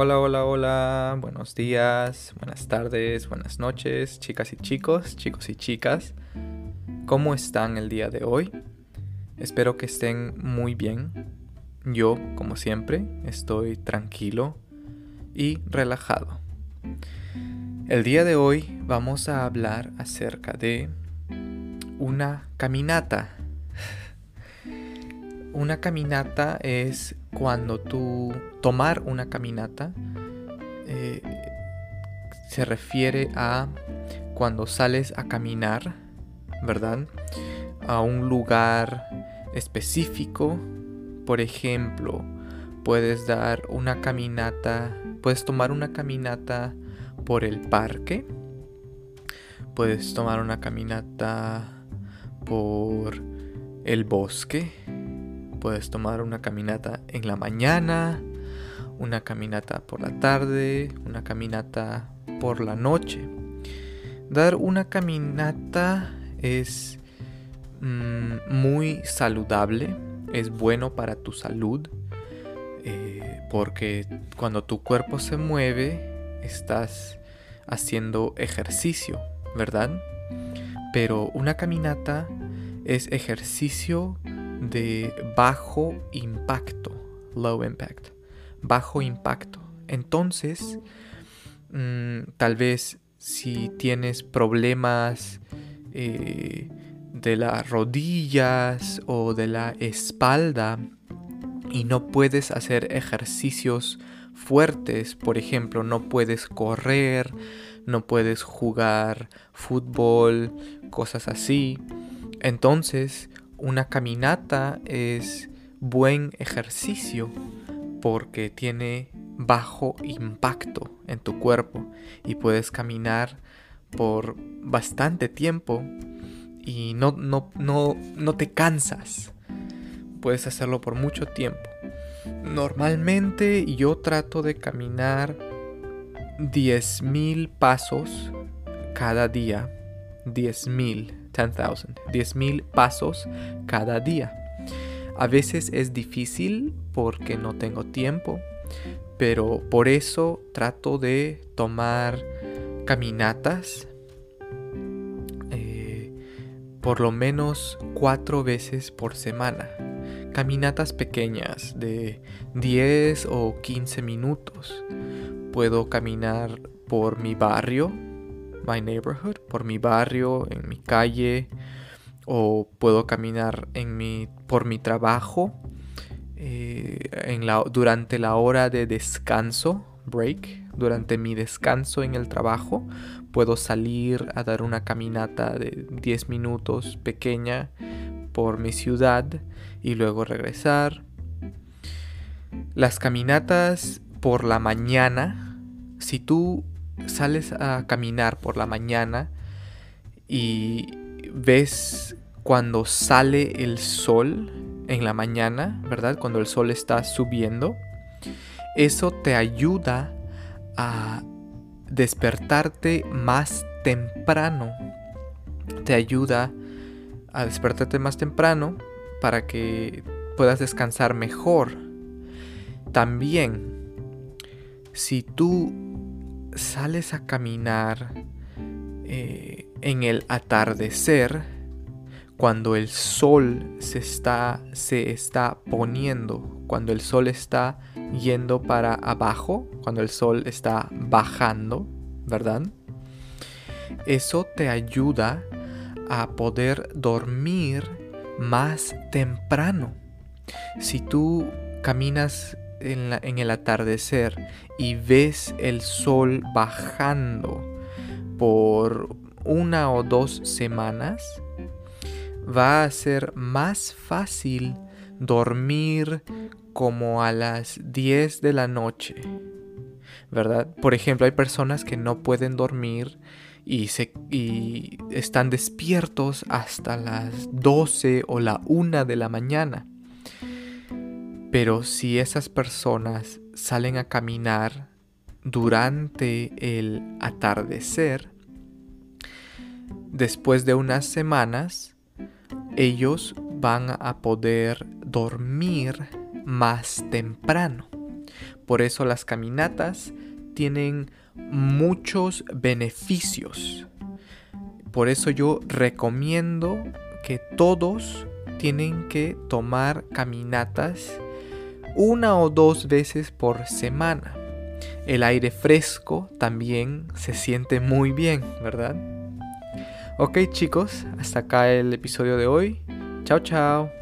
Hola, hola, hola, buenos días, buenas tardes, buenas noches, chicas y chicos, chicos y chicas. ¿Cómo están el día de hoy? Espero que estén muy bien. Yo, como siempre, estoy tranquilo y relajado. El día de hoy vamos a hablar acerca de una caminata. Una caminata es cuando tú tomar una caminata eh, se refiere a cuando sales a caminar, ¿verdad? A un lugar específico. Por ejemplo, puedes dar una caminata, puedes tomar una caminata por el parque, puedes tomar una caminata por el bosque, Puedes tomar una caminata en la mañana, una caminata por la tarde, una caminata por la noche. Dar una caminata es mm, muy saludable, es bueno para tu salud, eh, porque cuando tu cuerpo se mueve, estás haciendo ejercicio, ¿verdad? Pero una caminata es ejercicio de bajo impacto, low impact, bajo impacto. Entonces, mm, tal vez si tienes problemas eh, de las rodillas o de la espalda y no puedes hacer ejercicios fuertes, por ejemplo, no puedes correr, no puedes jugar fútbol, cosas así. Entonces, una caminata es buen ejercicio porque tiene bajo impacto en tu cuerpo y puedes caminar por bastante tiempo y no, no, no, no te cansas. Puedes hacerlo por mucho tiempo. Normalmente yo trato de caminar 10.000 pasos cada día. 10.000 10,000, 10.000 pasos cada día. A veces es difícil porque no tengo tiempo, pero por eso trato de tomar caminatas eh, por lo menos cuatro veces por semana. Caminatas pequeñas de 10 o 15 minutos. Puedo caminar por mi barrio my neighborhood, por mi barrio, en mi calle, o puedo caminar en mi, por mi trabajo eh, durante la hora de descanso, break, durante mi descanso en el trabajo, puedo salir a dar una caminata de 10 minutos pequeña por mi ciudad y luego regresar. Las caminatas por la mañana, si tú sales a caminar por la mañana y ves cuando sale el sol en la mañana, ¿verdad? Cuando el sol está subiendo, eso te ayuda a despertarte más temprano. Te ayuda a despertarte más temprano para que puedas descansar mejor. También, si tú sales a caminar eh, en el atardecer, cuando el sol se está, se está poniendo, cuando el sol está yendo para abajo, cuando el sol está bajando, ¿verdad? Eso te ayuda a poder dormir más temprano. Si tú caminas en, el atardecer y ves el sol bajando por una o dos semanas, va a ser más fácil dormir como a las 10 de la noche. ¿Verdad? Por ejemplo, hay personas que no pueden dormir y, se, y están despiertos hasta las 12 o la 1 de la mañana. Pero si esas personas salen a caminar durante el atardecer, después de unas semanas, ellos van a poder dormir más temprano. Por eso las caminatas tienen muchos beneficios. Por eso yo recomiendo que todos tienen que tomar caminatas una o dos veces por semana. El aire fresco también se siente muy bien, ¿verdad? Ok chicos, hasta acá el episodio de hoy. Chao, chao.